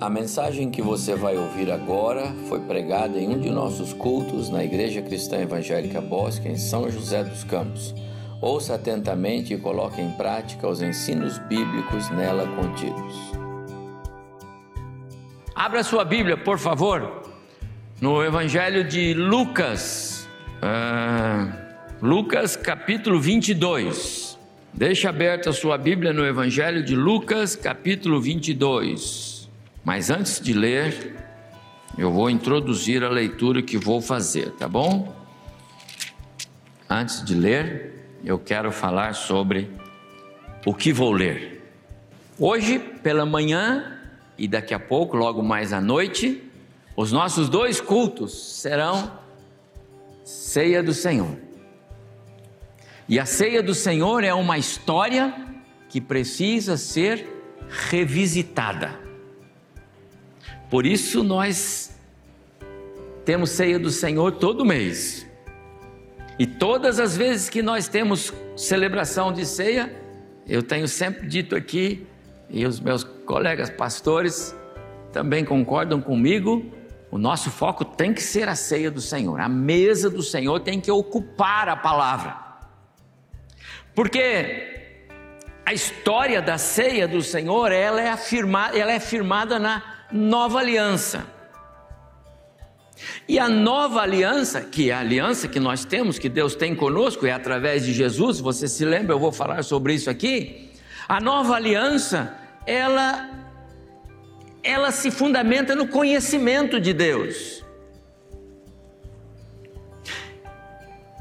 A mensagem que você vai ouvir agora foi pregada em um de nossos cultos na Igreja Cristã Evangélica Bosque, em São José dos Campos. Ouça atentamente e coloque em prática os ensinos bíblicos nela contidos. Abra sua Bíblia, por favor, no Evangelho de Lucas, uh, Lucas capítulo 22. Deixa aberta a sua Bíblia no Evangelho de Lucas, capítulo 22. Mas antes de ler, eu vou introduzir a leitura que vou fazer, tá bom? Antes de ler, eu quero falar sobre o que vou ler. Hoje, pela manhã e daqui a pouco, logo mais à noite, os nossos dois cultos serão Ceia do Senhor. E a Ceia do Senhor é uma história que precisa ser revisitada. Por isso nós temos ceia do Senhor todo mês. E todas as vezes que nós temos celebração de ceia, eu tenho sempre dito aqui, e os meus colegas pastores também concordam comigo, o nosso foco tem que ser a ceia do Senhor. A mesa do Senhor tem que ocupar a palavra. Porque a história da ceia do Senhor, ela é afirmada, ela é firmada na nova aliança. E a nova aliança, que é a aliança que nós temos, que Deus tem conosco, é através de Jesus, você se lembra, eu vou falar sobre isso aqui. A nova aliança, ela ela se fundamenta no conhecimento de Deus.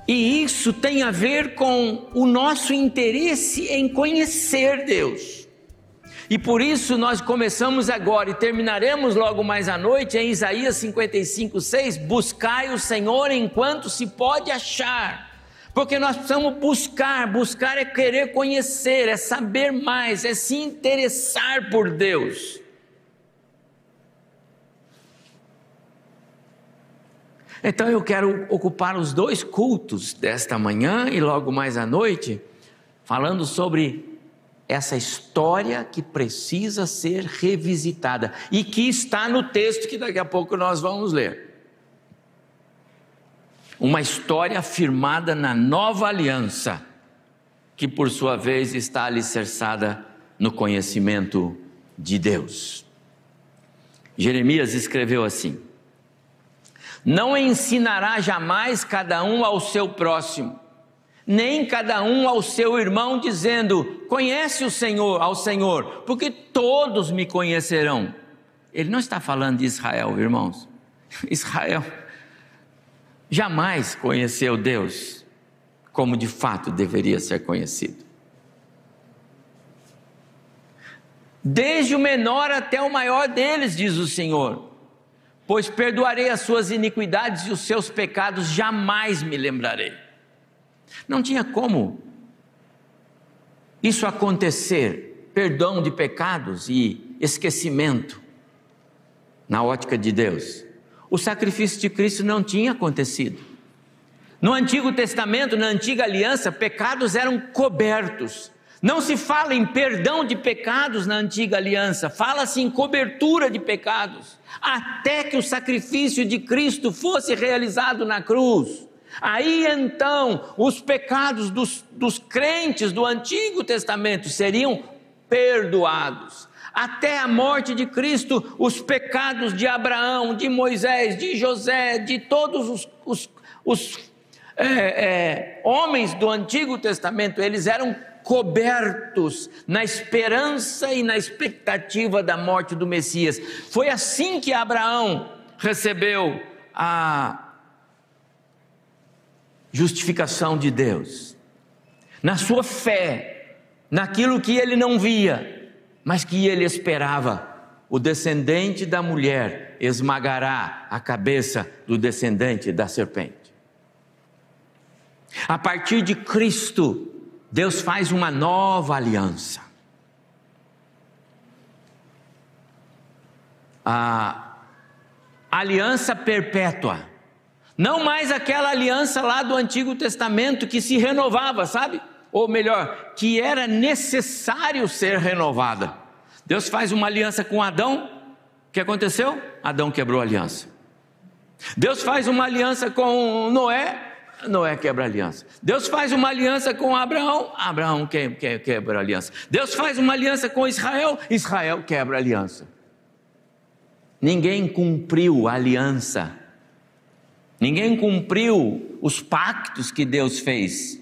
E isso tem a ver com o nosso interesse em conhecer Deus. E por isso nós começamos agora e terminaremos logo mais à noite em Isaías 55, 6: Buscai o Senhor enquanto se pode achar. Porque nós precisamos buscar, buscar é querer conhecer, é saber mais, é se interessar por Deus. Então eu quero ocupar os dois cultos desta manhã e logo mais à noite, falando sobre essa história que precisa ser revisitada e que está no texto que daqui a pouco nós vamos ler. Uma história firmada na nova aliança, que por sua vez está alicerçada no conhecimento de Deus. Jeremias escreveu assim: Não ensinará jamais cada um ao seu próximo nem cada um ao seu irmão, dizendo: Conhece o Senhor, ao Senhor, porque todos me conhecerão. Ele não está falando de Israel, irmãos. Israel jamais conheceu Deus como de fato deveria ser conhecido. Desde o menor até o maior deles, diz o Senhor, pois perdoarei as suas iniquidades e os seus pecados jamais me lembrarei. Não tinha como isso acontecer, perdão de pecados e esquecimento, na ótica de Deus. O sacrifício de Cristo não tinha acontecido. No Antigo Testamento, na antiga aliança, pecados eram cobertos. Não se fala em perdão de pecados na antiga aliança, fala-se em cobertura de pecados, até que o sacrifício de Cristo fosse realizado na cruz. Aí então os pecados dos, dos crentes do Antigo Testamento seriam perdoados. Até a morte de Cristo, os pecados de Abraão, de Moisés, de José, de todos os, os, os é, é, homens do Antigo Testamento, eles eram cobertos na esperança e na expectativa da morte do Messias. Foi assim que Abraão recebeu a, justificação de Deus, na sua fé, naquilo que ele não via, mas que ele esperava. O descendente da mulher esmagará a cabeça do descendente da serpente. A partir de Cristo, Deus faz uma nova aliança. A aliança perpétua não mais aquela aliança lá do Antigo Testamento que se renovava, sabe? Ou melhor, que era necessário ser renovada. Deus faz uma aliança com Adão que aconteceu? Adão quebrou a aliança. Deus faz uma aliança com Noé, Noé quebra a aliança. Deus faz uma aliança com Abraão, Abraão quebra a aliança. Deus faz uma aliança com Israel, Israel quebra a aliança. Ninguém cumpriu a aliança. Ninguém cumpriu os pactos que Deus fez.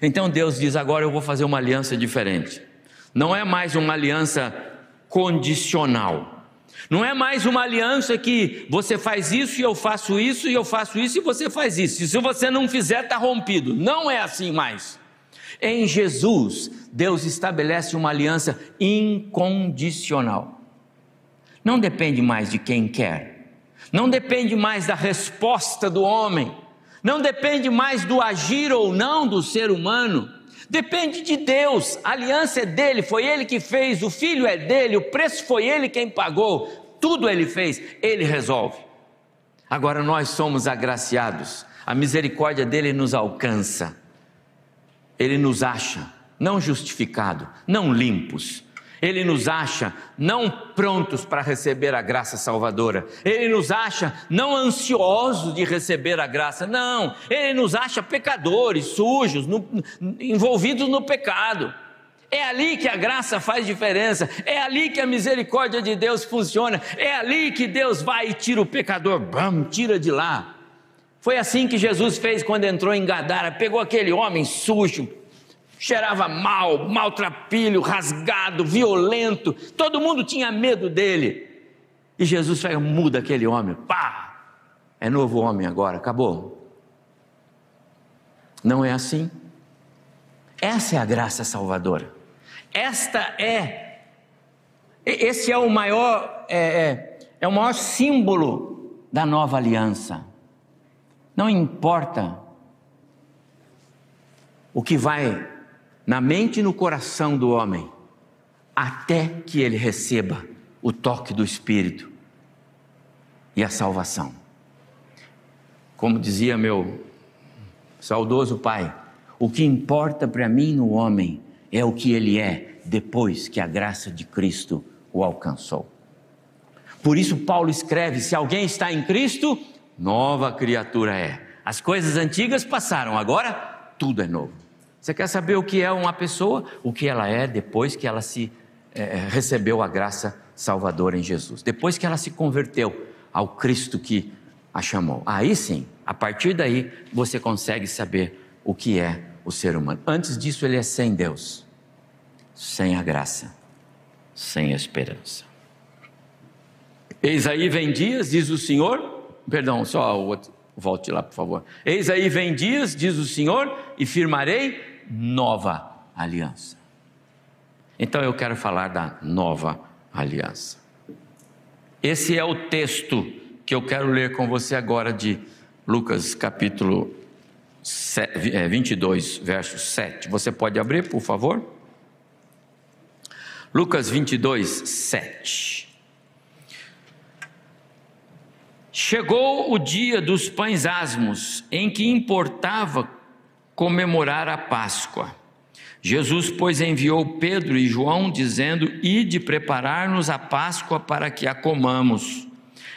Então Deus diz: agora eu vou fazer uma aliança diferente. Não é mais uma aliança condicional. Não é mais uma aliança que você faz isso e eu faço isso e eu faço isso e você faz isso. E se você não fizer, está rompido. Não é assim mais. Em Jesus, Deus estabelece uma aliança incondicional. Não depende mais de quem quer, não depende mais da resposta do homem, não depende mais do agir ou não do ser humano. Depende de Deus, a aliança é dele, foi ele que fez, o filho é dele, o preço foi ele quem pagou, tudo ele fez, ele resolve. Agora nós somos agraciados, a misericórdia dele nos alcança, ele nos acha, não justificado, não limpos, ele nos acha não prontos para receber a graça salvadora, Ele nos acha não ansiosos de receber a graça, não, Ele nos acha pecadores, sujos, no, envolvidos no pecado. É ali que a graça faz diferença, é ali que a misericórdia de Deus funciona, é ali que Deus vai e tira o pecador, bam, tira de lá. Foi assim que Jesus fez quando entrou em Gadara, pegou aquele homem sujo, cheirava mal, maltrapilho, rasgado, violento, todo mundo tinha medo dele. E Jesus fala: muda aquele homem, pá, é novo homem agora, acabou. Não é assim. Essa é a graça salvadora. Esta é, esse é o maior, é, é, é o maior símbolo da nova aliança. Não importa o que vai na mente e no coração do homem, até que ele receba o toque do Espírito e a salvação. Como dizia meu saudoso pai, o que importa para mim no homem é o que ele é depois que a graça de Cristo o alcançou. Por isso, Paulo escreve: se alguém está em Cristo, nova criatura é. As coisas antigas passaram, agora tudo é novo. Você quer saber o que é uma pessoa? O que ela é depois que ela se é, recebeu a graça salvadora em Jesus, depois que ela se converteu ao Cristo que a chamou. Aí sim, a partir daí você consegue saber o que é o ser humano. Antes disso, ele é sem Deus, sem a graça, sem a esperança. Eis aí vem dias, diz o Senhor, perdão, só o outro, volte lá, por favor. Eis aí vem dias, diz o Senhor, e firmarei nova aliança. Então eu quero falar da nova aliança. Esse é o texto que eu quero ler com você agora de Lucas capítulo 22, é, verso 7. Você pode abrir, por favor? Lucas 22, 7. Chegou o dia dos pães asmos, em que importava comemorar a Páscoa. Jesus, pois, enviou Pedro e João, dizendo: Ide preparar-nos a Páscoa para que a comamos.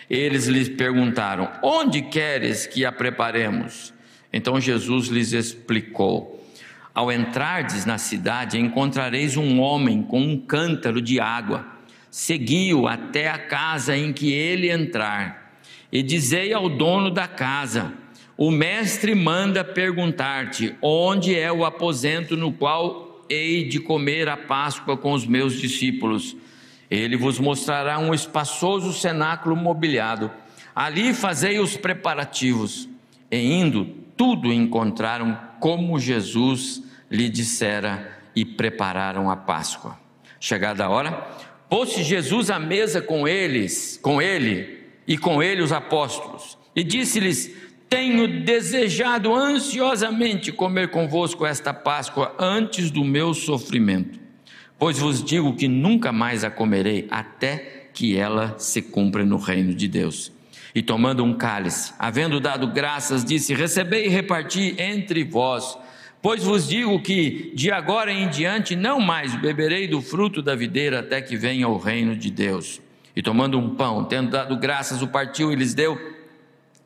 Eles lhes perguntaram: Onde queres que a preparemos? Então Jesus lhes explicou: Ao entrardes na cidade, encontrareis um homem com um cântaro de água. Segui-o até a casa em que ele entrar, e dizei ao dono da casa: o mestre manda perguntar-te: onde é o aposento no qual hei de comer a Páscoa com os meus discípulos? Ele vos mostrará um espaçoso cenáculo mobiliado. Ali fazei os preparativos. E indo, tudo encontraram como Jesus lhe dissera e prepararam a Páscoa. Chegada a hora, pôs-se Jesus à mesa com eles, com ele e com ele os apóstolos, e disse-lhes: tenho desejado ansiosamente comer convosco esta Páscoa antes do meu sofrimento, pois vos digo que nunca mais a comerei até que ela se cumpra no reino de Deus. E tomando um cálice, havendo dado graças, disse: Recebei e reparti entre vós. Pois vos digo que de agora em diante não mais beberei do fruto da videira até que venha o reino de Deus. E tomando um pão, tendo dado graças, o partiu e lhes deu,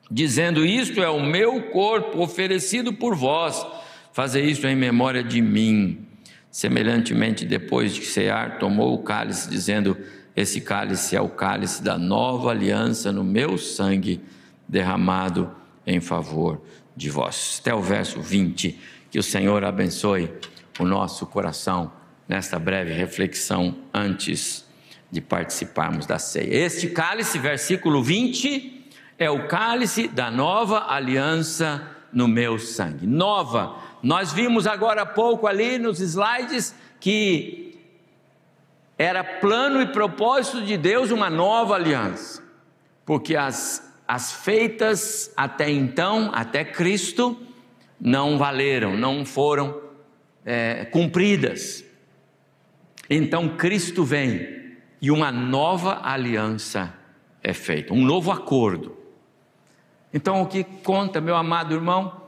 dizendo: Isto é o meu corpo oferecido por vós, fazer isto em memória de mim. Semelhantemente, depois de cear, tomou o cálice, dizendo: Esse cálice é o cálice da nova aliança no meu sangue, derramado em favor de vós. Até o verso 20. Que o Senhor abençoe o nosso coração nesta breve reflexão antes de participarmos da ceia. Este cálice, versículo 20, é o cálice da nova aliança no meu sangue. Nova. Nós vimos agora há pouco ali nos slides que era plano e propósito de Deus uma nova aliança, porque as, as feitas até então, até Cristo, não valeram, não foram é, cumpridas. Então Cristo vem e uma nova aliança é feita, um novo acordo. Então o que conta, meu amado irmão,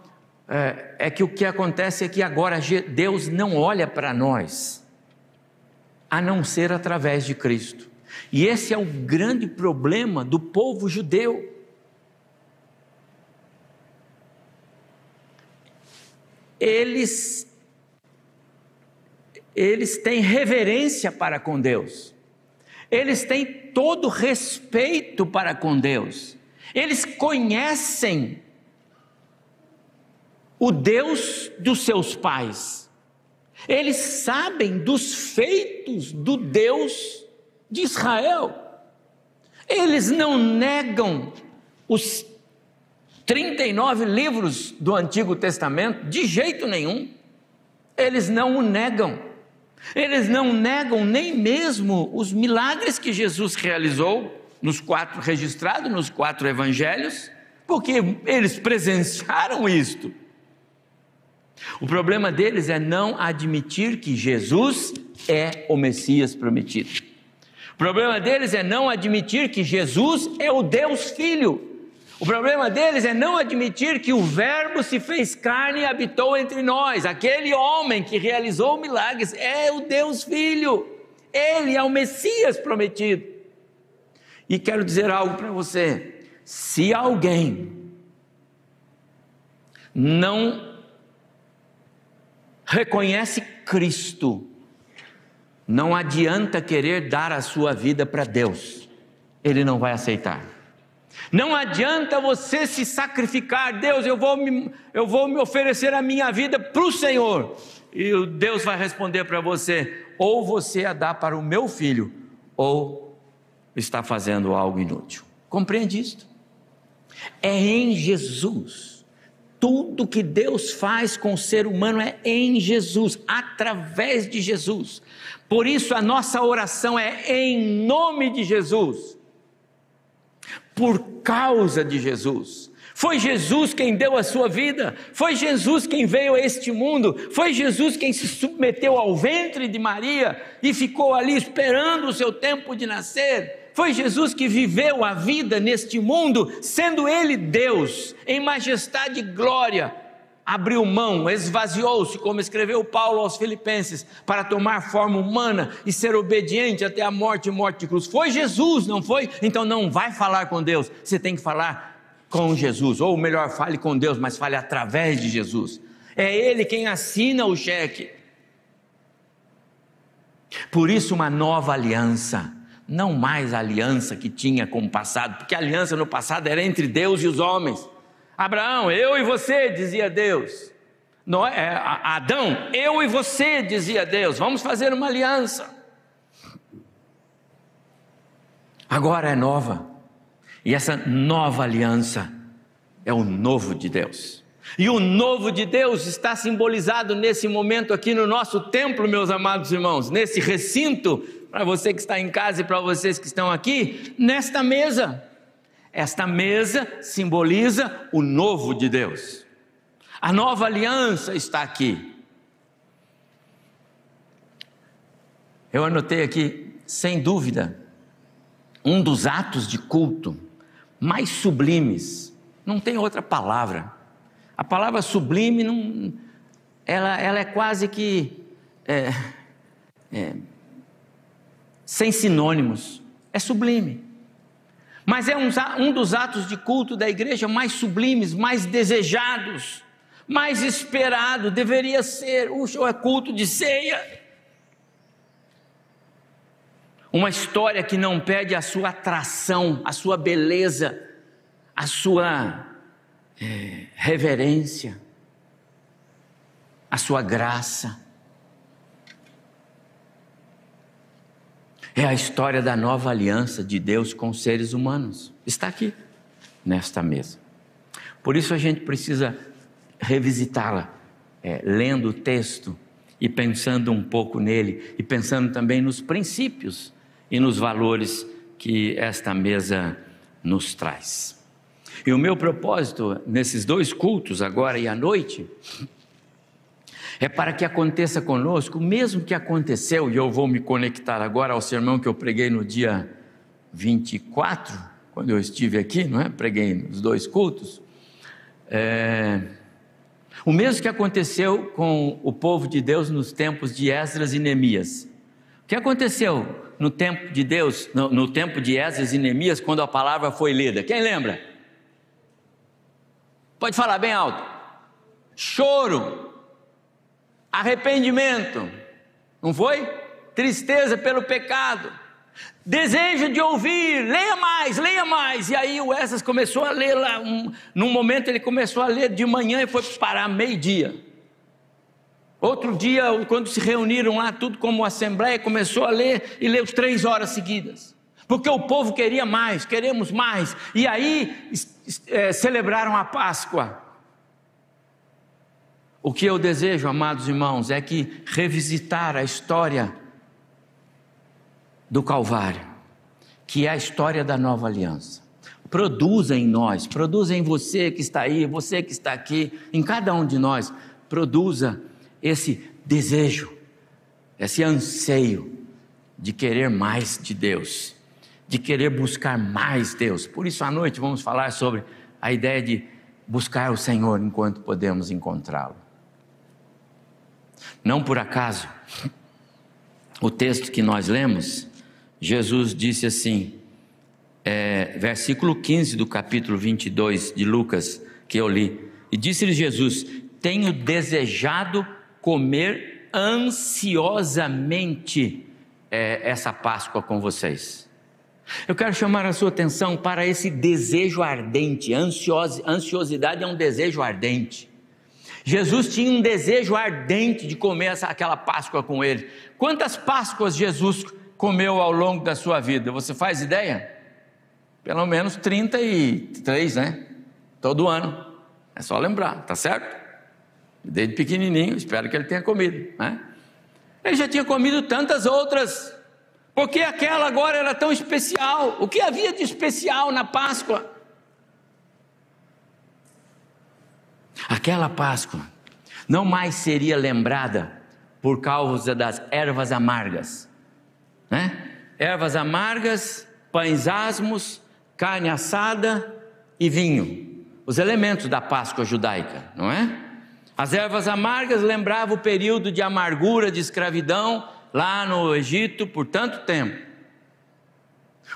é, é que o que acontece é que agora Deus não olha para nós, a não ser através de Cristo. E esse é o grande problema do povo judeu. Eles eles têm reverência para com Deus, eles têm todo respeito para com Deus, eles conhecem o Deus dos seus pais, eles sabem dos feitos do Deus de Israel, eles não negam os 39 livros do Antigo Testamento de jeito nenhum, eles não o negam. Eles não negam nem mesmo os milagres que Jesus realizou nos quatro registrados nos quatro evangelhos, porque eles presenciaram isto. O problema deles é não admitir que Jesus é o Messias prometido. O problema deles é não admitir que Jesus é o Deus Filho. O problema deles é não admitir que o Verbo se fez carne e habitou entre nós. Aquele homem que realizou milagres é o Deus Filho. Ele é o Messias prometido. E quero dizer algo para você: se alguém não reconhece Cristo, não adianta querer dar a sua vida para Deus, ele não vai aceitar. Não adianta você se sacrificar, Deus, eu vou me, eu vou me oferecer a minha vida para o Senhor. E Deus vai responder para você: ou você a dá para o meu filho, ou está fazendo algo inútil. Compreende isto? É em Jesus. Tudo que Deus faz com o ser humano é em Jesus, através de Jesus. Por isso a nossa oração é em nome de Jesus por causa de Jesus. Foi Jesus quem deu a sua vida, foi Jesus quem veio a este mundo, foi Jesus quem se submeteu ao ventre de Maria e ficou ali esperando o seu tempo de nascer. Foi Jesus que viveu a vida neste mundo, sendo Ele Deus, em majestade e glória, abriu mão, esvaziou-se, como escreveu Paulo aos Filipenses, para tomar forma humana e ser obediente até a morte e morte de cruz. Foi Jesus, não foi? Então não vai falar com Deus, você tem que falar com Jesus, ou melhor, fale com Deus, mas fale através de Jesus. É Ele quem assina o cheque. Por isso, uma nova aliança, não mais a aliança que tinha com o passado, porque a aliança no passado era entre Deus e os homens. Abraão, eu e você, dizia Deus. Noé, é, Adão, eu e você, dizia Deus. Vamos fazer uma aliança. Agora é nova. E essa nova aliança é o novo de Deus. E o novo de Deus está simbolizado nesse momento aqui no nosso templo, meus amados irmãos, nesse recinto, para você que está em casa e para vocês que estão aqui, nesta mesa. Esta mesa simboliza o novo de Deus. A nova aliança está aqui. Eu anotei aqui, sem dúvida, um dos atos de culto mais sublimes. Não tem outra palavra. A palavra sublime, não, ela, ela é quase que é, é, sem sinônimos é sublime. Mas é um, dos atos de culto da igreja mais sublimes, mais desejados, mais esperado, deveria ser. O é culto de ceia. Uma história que não perde a sua atração, a sua beleza, a sua é, reverência, a sua graça. É a história da nova aliança de Deus com os seres humanos. Está aqui, nesta mesa. Por isso a gente precisa revisitá-la, é, lendo o texto e pensando um pouco nele, e pensando também nos princípios e nos valores que esta mesa nos traz. E o meu propósito nesses dois cultos, agora e à noite, é para que aconteça conosco o mesmo que aconteceu, e eu vou me conectar agora ao sermão que eu preguei no dia 24, quando eu estive aqui, não é? Preguei nos dois cultos. É, o mesmo que aconteceu com o povo de Deus nos tempos de Esdras e Neemias. O que aconteceu no tempo de Deus, no, no tempo de Esdras e Neemias, quando a palavra foi lida? Quem lembra? Pode falar bem alto. Choro, arrependimento, não foi? Tristeza pelo pecado, desejo de ouvir, leia mais, leia mais. E aí o Essas começou a ler lá, um, num momento ele começou a ler de manhã e foi parar meio-dia. Outro dia, quando se reuniram lá, tudo como assembleia, começou a ler e leu três horas seguidas. Porque o povo queria mais, queremos mais. E aí é, celebraram a Páscoa. O que eu desejo, amados irmãos, é que revisitar a história do Calvário, que é a história da nova aliança. Produza em nós, produza em você que está aí, você que está aqui, em cada um de nós, produza esse desejo, esse anseio de querer mais de Deus, de querer buscar mais Deus. Por isso, à noite, vamos falar sobre a ideia de buscar o Senhor enquanto podemos encontrá-lo. Não por acaso, o texto que nós lemos, Jesus disse assim, é, versículo 15 do capítulo 22 de Lucas, que eu li, e disse-lhe Jesus: Tenho desejado comer ansiosamente é, essa Páscoa com vocês. Eu quero chamar a sua atenção para esse desejo ardente. ansiosidade é um desejo ardente. Jesus tinha um desejo ardente de comer essa, aquela Páscoa com ele. Quantas Páscoas Jesus comeu ao longo da sua vida? Você faz ideia? Pelo menos 33, né? Todo ano. É só lembrar, tá certo? Desde pequenininho, espero que ele tenha comido, né? Ele já tinha comido tantas outras. Porque aquela agora era tão especial. O que havia de especial na Páscoa? Aquela Páscoa não mais seria lembrada por causa das ervas amargas, né? Ervas amargas, pães asmos, carne assada e vinho, os elementos da Páscoa judaica, não é? As ervas amargas lembravam o período de amargura, de escravidão lá no Egito por tanto tempo.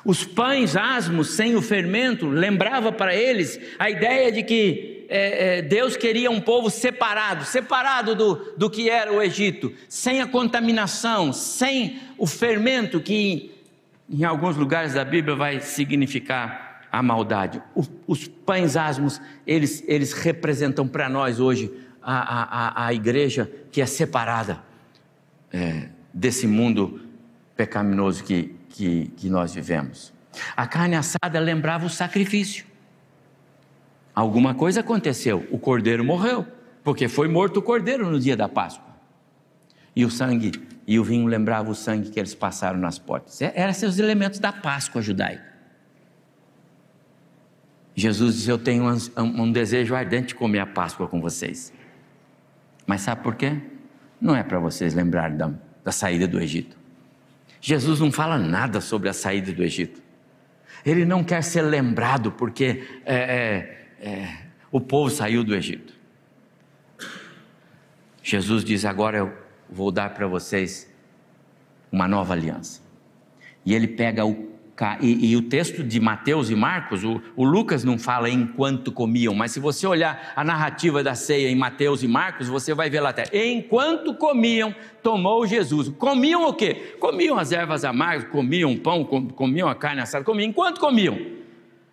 Os pães asmos sem o fermento lembrava para eles a ideia de que é, é, Deus queria um povo separado, separado do, do que era o Egito, sem a contaminação, sem o fermento que em alguns lugares da Bíblia vai significar a maldade. O, os pães asmos, eles, eles representam para nós hoje a, a, a igreja que é separada é, desse mundo pecaminoso que, que, que nós vivemos. A carne assada lembrava o sacrifício. Alguma coisa aconteceu, o cordeiro morreu, porque foi morto o cordeiro no dia da Páscoa. E o sangue e o vinho lembrava o sangue que eles passaram nas portas. É, eram os elementos da Páscoa judaica. Jesus disse: Eu tenho um, um desejo ardente de comer a Páscoa com vocês. Mas sabe por quê? Não é para vocês lembrarem da, da saída do Egito. Jesus não fala nada sobre a saída do Egito. Ele não quer ser lembrado porque é, é, é, o povo saiu do Egito. Jesus diz: Agora eu vou dar para vocês uma nova aliança. E ele pega o e, e, o texto de Mateus e Marcos, o, o, Lucas não fala enquanto comiam, mas se você olhar a narrativa da ceia em Mateus e Marcos, você vai ver lá até. Enquanto comiam, tomou Jesus. Comiam o quê? Comiam as ervas amargas, comiam pão, comiam a carne assada, comiam. Enquanto comiam,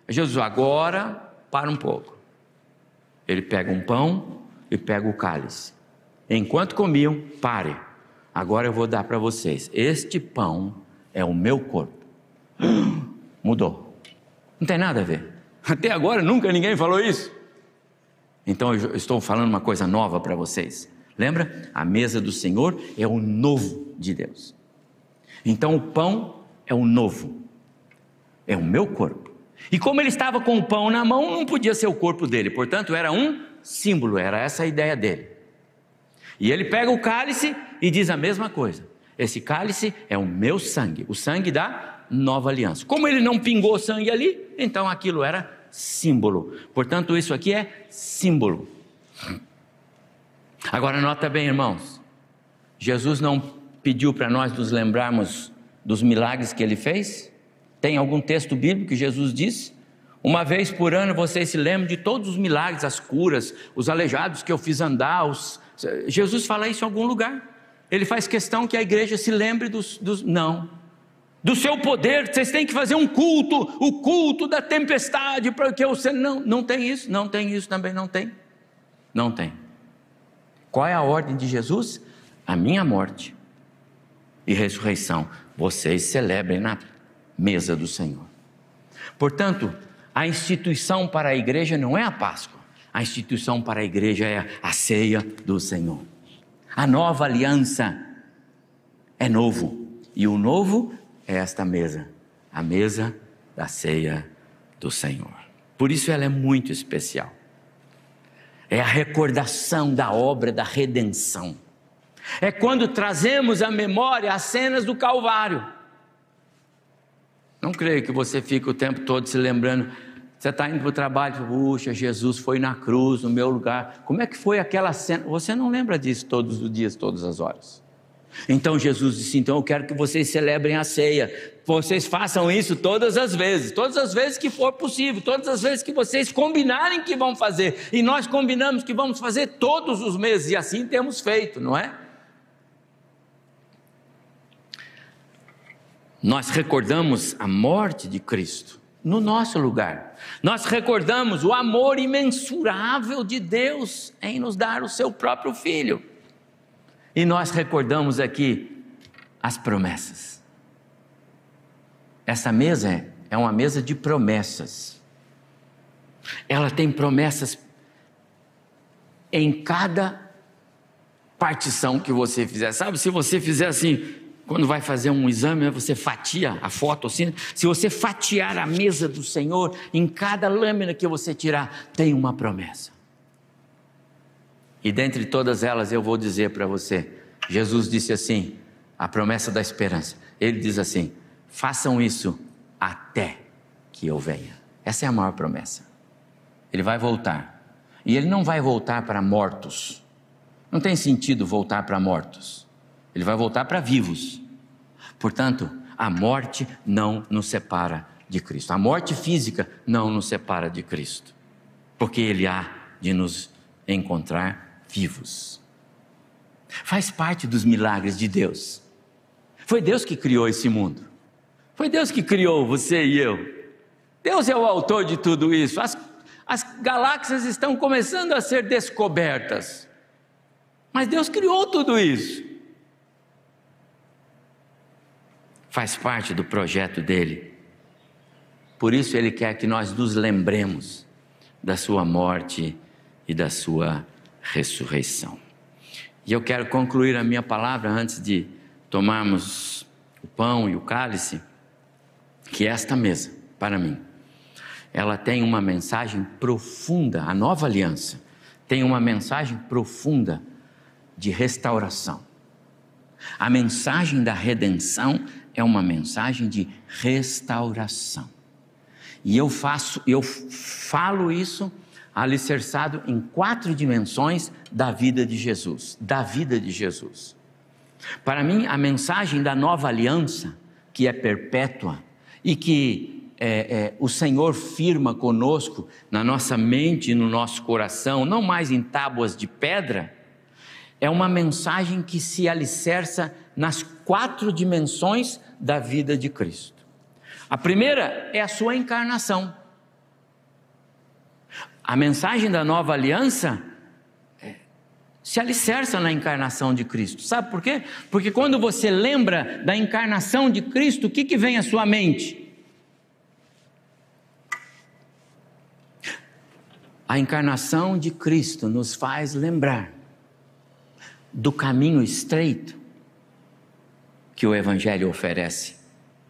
Jesus, agora para um pouco. Ele pega um pão e pega o cálice. Enquanto comiam, pare. Agora eu vou dar para vocês. Este pão é o meu corpo Mudou. Não tem nada a ver. Até agora nunca ninguém falou isso. Então eu estou falando uma coisa nova para vocês. Lembra? A mesa do Senhor é o novo de Deus. Então o pão é o novo. É o meu corpo. E como ele estava com o pão na mão, não podia ser o corpo dele. Portanto, era um símbolo, era essa a ideia dele. E ele pega o cálice e diz a mesma coisa. Esse cálice é o meu sangue, o sangue da nova aliança. Como ele não pingou sangue ali, então aquilo era símbolo. Portanto, isso aqui é símbolo. Agora, nota bem, irmãos. Jesus não pediu para nós nos lembrarmos dos milagres que ele fez? Tem algum texto bíblico que Jesus disse? Uma vez por ano vocês se lembram de todos os milagres, as curas, os aleijados que eu fiz andar. Os... Jesus fala isso em algum lugar? ele faz questão que a igreja se lembre dos, dos. Não. Do seu poder, vocês têm que fazer um culto, o culto da tempestade, porque você. Não, não tem isso, não tem isso também, não tem. Não tem. Qual é a ordem de Jesus? A minha morte e ressurreição. Vocês celebrem na mesa do Senhor. Portanto, a instituição para a igreja não é a Páscoa, a instituição para a igreja é a ceia do Senhor. A nova aliança é novo. E o novo é esta mesa, a mesa da ceia do Senhor. Por isso ela é muito especial. É a recordação da obra da redenção. É quando trazemos à memória as cenas do Calvário. Não creio que você fique o tempo todo se lembrando você está indo para o trabalho, puxa, Jesus foi na cruz, no meu lugar. Como é que foi aquela cena? Você não lembra disso todos os dias, todas as horas. Então Jesus disse: Então eu quero que vocês celebrem a ceia. Vocês façam isso todas as vezes, todas as vezes que for possível, todas as vezes que vocês combinarem que vão fazer. E nós combinamos que vamos fazer todos os meses, e assim temos feito, não é? Nós recordamos a morte de Cristo no nosso lugar. Nós recordamos o amor imensurável de Deus em nos dar o seu próprio filho. E nós recordamos aqui as promessas. Essa mesa é uma mesa de promessas. Ela tem promessas em cada partição que você fizer. Sabe, se você fizer assim, quando vai fazer um exame, você fatia a foto assim. Se você fatiar a mesa do Senhor, em cada lâmina que você tirar, tem uma promessa. E dentre todas elas, eu vou dizer para você: Jesus disse assim, a promessa da esperança. Ele diz assim: façam isso até que eu venha. Essa é a maior promessa. Ele vai voltar. E ele não vai voltar para mortos. Não tem sentido voltar para mortos. Ele vai voltar para vivos. Portanto, a morte não nos separa de Cristo. A morte física não nos separa de Cristo. Porque Ele há de nos encontrar vivos. Faz parte dos milagres de Deus. Foi Deus que criou esse mundo. Foi Deus que criou você e eu. Deus é o autor de tudo isso. As, as galáxias estão começando a ser descobertas. Mas Deus criou tudo isso. Faz parte do projeto dele. Por isso ele quer que nós nos lembremos da sua morte e da sua ressurreição. E eu quero concluir a minha palavra antes de tomarmos o pão e o cálice, que esta mesa, para mim, ela tem uma mensagem profunda, a nova aliança tem uma mensagem profunda de restauração. A mensagem da redenção é uma mensagem de restauração. E eu faço, eu falo isso alicerçado em quatro dimensões da vida de Jesus, da vida de Jesus. Para mim, a mensagem da nova aliança, que é perpétua, e que é, é, o Senhor firma conosco na nossa mente e no nosso coração, não mais em tábuas de pedra, é uma mensagem que se alicerça nas quatro dimensões da vida de Cristo. A primeira é a sua encarnação. A mensagem da nova aliança é, se alicerça na encarnação de Cristo. Sabe por quê? Porque quando você lembra da encarnação de Cristo, o que, que vem à sua mente? A encarnação de Cristo nos faz lembrar do caminho estreito que o Evangelho oferece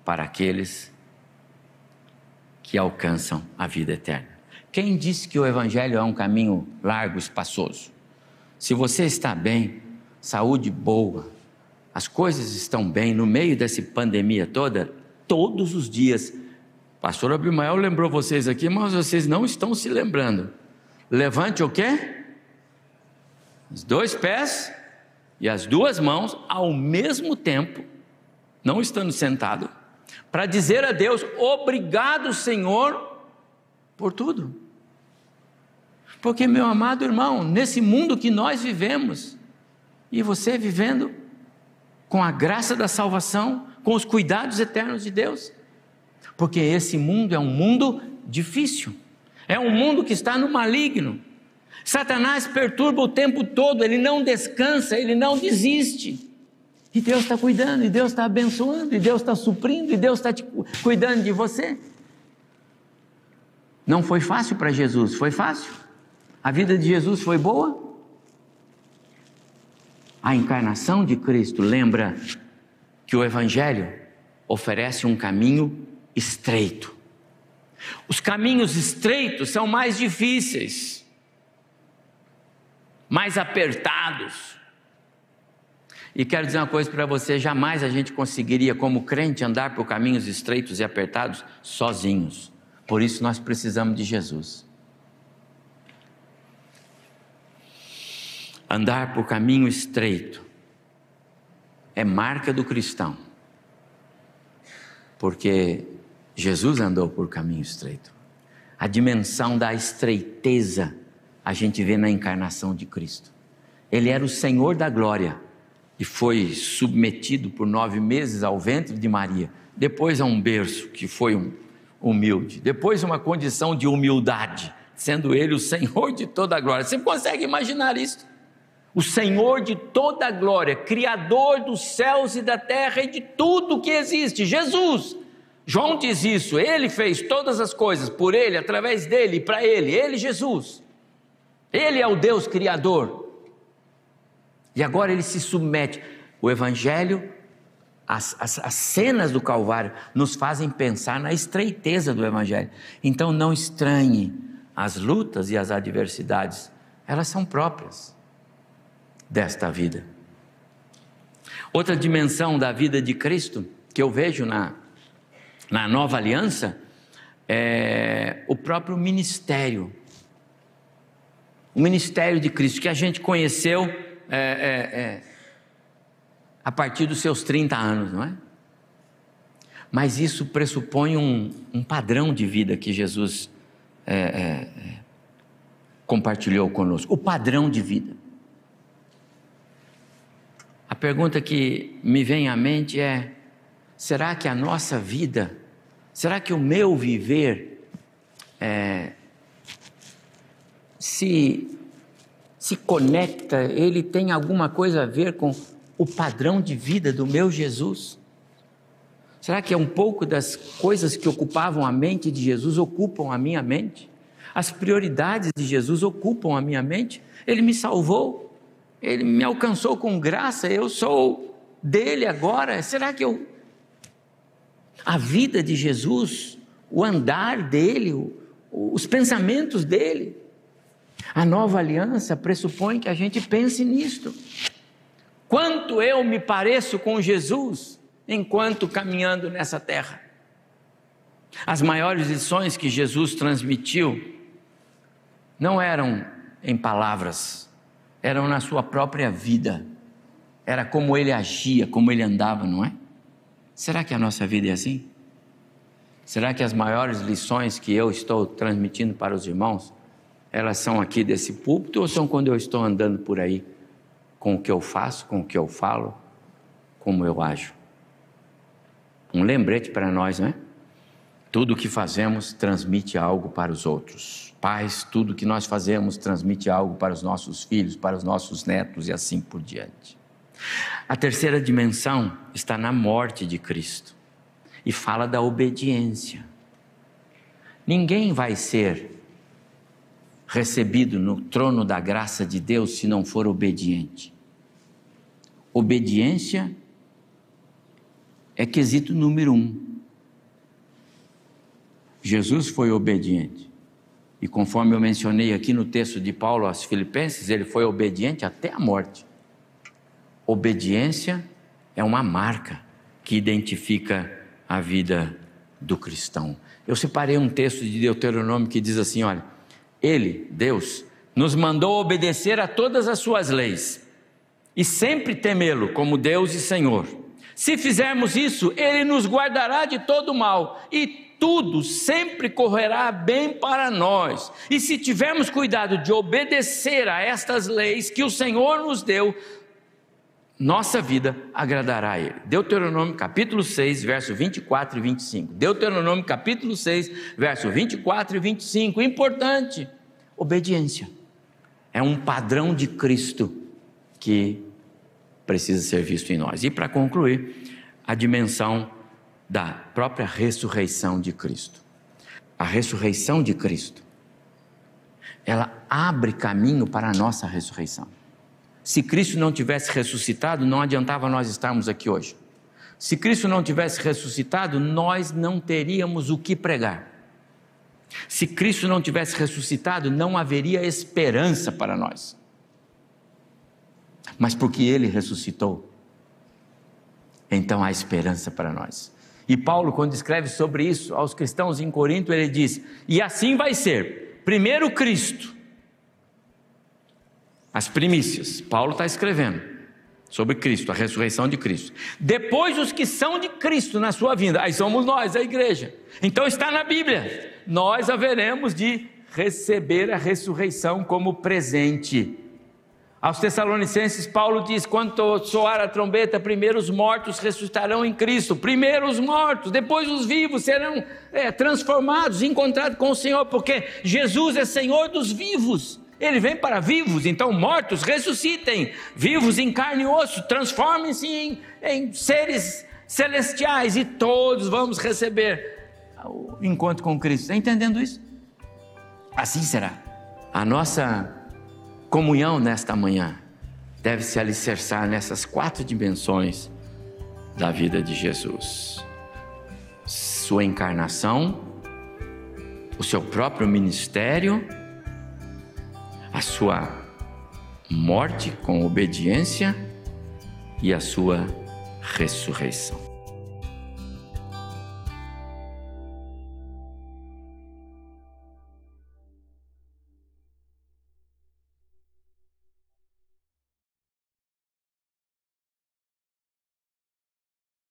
para aqueles que alcançam a vida eterna. Quem disse que o Evangelho é um caminho largo, espaçoso? Se você está bem, saúde boa, as coisas estão bem no meio dessa pandemia toda, todos os dias. Pastor Abimael lembrou vocês aqui, mas vocês não estão se lembrando. Levante o quê? Os dois pés e as duas mãos ao mesmo tempo, não estando sentado, para dizer a Deus: Obrigado, Senhor, por tudo. Porque, meu amado irmão, nesse mundo que nós vivemos, e você vivendo com a graça da salvação, com os cuidados eternos de Deus, porque esse mundo é um mundo difícil, é um mundo que está no maligno. Satanás perturba o tempo todo, ele não descansa, ele não desiste. E Deus está cuidando, e Deus está abençoando, e Deus está suprindo, e Deus está cuidando de você. Não foi fácil para Jesus, foi fácil? A vida de Jesus foi boa? A encarnação de Cristo lembra que o Evangelho oferece um caminho estreito. Os caminhos estreitos são mais difíceis, mais apertados. E quero dizer uma coisa para você: jamais a gente conseguiria, como crente, andar por caminhos estreitos e apertados sozinhos. Por isso nós precisamos de Jesus. Andar por caminho estreito é marca do cristão, porque Jesus andou por caminho estreito. A dimensão da estreiteza a gente vê na encarnação de Cristo. Ele era o Senhor da glória e foi submetido por nove meses ao ventre de Maria, depois a um berço que foi um humilde, depois uma condição de humildade, sendo ele o Senhor de toda a glória. Você consegue imaginar isso? o Senhor de toda a glória, Criador dos céus e da terra e de tudo que existe, Jesus. João diz isso, ele fez todas as coisas por ele, através dele e para ele, ele, Jesus. Ele é o Deus Criador. E agora ele se submete. O Evangelho, as, as, as cenas do Calvário, nos fazem pensar na estreiteza do Evangelho. Então não estranhe as lutas e as adversidades, elas são próprias desta vida. Outra dimensão da vida de Cristo que eu vejo na, na nova aliança é o próprio ministério. O ministério de Cristo que a gente conheceu é, é, é, a partir dos seus 30 anos, não é? Mas isso pressupõe um, um padrão de vida que Jesus é, é, é, compartilhou conosco o padrão de vida. A pergunta que me vem à mente é: será que a nossa vida, será que o meu viver é, se, se conecta, ele tem alguma coisa a ver com o padrão de vida do meu Jesus? Será que é um pouco das coisas que ocupavam a mente de Jesus ocupam a minha mente? As prioridades de Jesus ocupam a minha mente? Ele me salvou, ele me alcançou com graça, eu sou dele agora. Será que eu. A vida de Jesus, o andar dele, os pensamentos dele. A nova aliança pressupõe que a gente pense nisto. Quanto eu me pareço com Jesus enquanto caminhando nessa terra? As maiores lições que Jesus transmitiu não eram em palavras, eram na sua própria vida. Era como ele agia, como ele andava, não é? Será que a nossa vida é assim? Será que as maiores lições que eu estou transmitindo para os irmãos, elas são aqui desse púlpito ou são quando eu estou andando por aí, com o que eu faço, com o que eu falo, como eu ajo? Um lembrete para nós, não é? Tudo o que fazemos transmite algo para os outros. Pais, tudo que nós fazemos transmite algo para os nossos filhos, para os nossos netos e assim por diante. A terceira dimensão está na morte de Cristo e fala da obediência. Ninguém vai ser recebido no trono da graça de Deus se não for obediente. Obediência é quesito número um. Jesus foi obediente. E conforme eu mencionei aqui no texto de Paulo aos Filipenses, ele foi obediente até a morte. Obediência é uma marca que identifica a vida do cristão. Eu separei um texto de Deuteronômio que diz assim: olha, ele, Deus, nos mandou obedecer a todas as suas leis e sempre temê-lo como Deus e Senhor. Se fizermos isso, ele nos guardará de todo mal e tudo sempre correrá bem para nós. E se tivermos cuidado de obedecer a estas leis que o Senhor nos deu, nossa vida agradará a Ele. Deuteronômio capítulo 6, verso 24 e 25. Deuteronômio capítulo 6, verso 24 e 25. Importante, obediência. É um padrão de Cristo que precisa ser visto em nós. E para concluir, a dimensão da própria ressurreição de Cristo. A ressurreição de Cristo, ela abre caminho para a nossa ressurreição. Se Cristo não tivesse ressuscitado, não adiantava nós estarmos aqui hoje. Se Cristo não tivesse ressuscitado, nós não teríamos o que pregar. Se Cristo não tivesse ressuscitado, não haveria esperança para nós. Mas porque Ele ressuscitou, então há esperança para nós. E Paulo, quando escreve sobre isso aos cristãos em Corinto, ele diz: E assim vai ser. Primeiro Cristo, as primícias. Paulo está escrevendo sobre Cristo, a ressurreição de Cristo. Depois os que são de Cristo na sua vinda. Aí somos nós, a igreja. Então está na Bíblia. Nós haveremos de receber a ressurreição como presente. Aos Tessalonicenses, Paulo diz: quando soar a trombeta, primeiro os mortos ressuscitarão em Cristo, primeiro os mortos, depois os vivos serão é, transformados, encontrados com o Senhor, porque Jesus é Senhor dos vivos. Ele vem para vivos, então mortos ressuscitem, vivos em carne e osso, transformem-se em, em seres celestiais e todos vamos receber o encontro com Cristo. Está entendendo isso? Assim será. A nossa comunhão nesta manhã deve se alicerçar nessas quatro dimensões da vida de Jesus: sua encarnação, o seu próprio ministério, a sua morte com obediência e a sua ressurreição.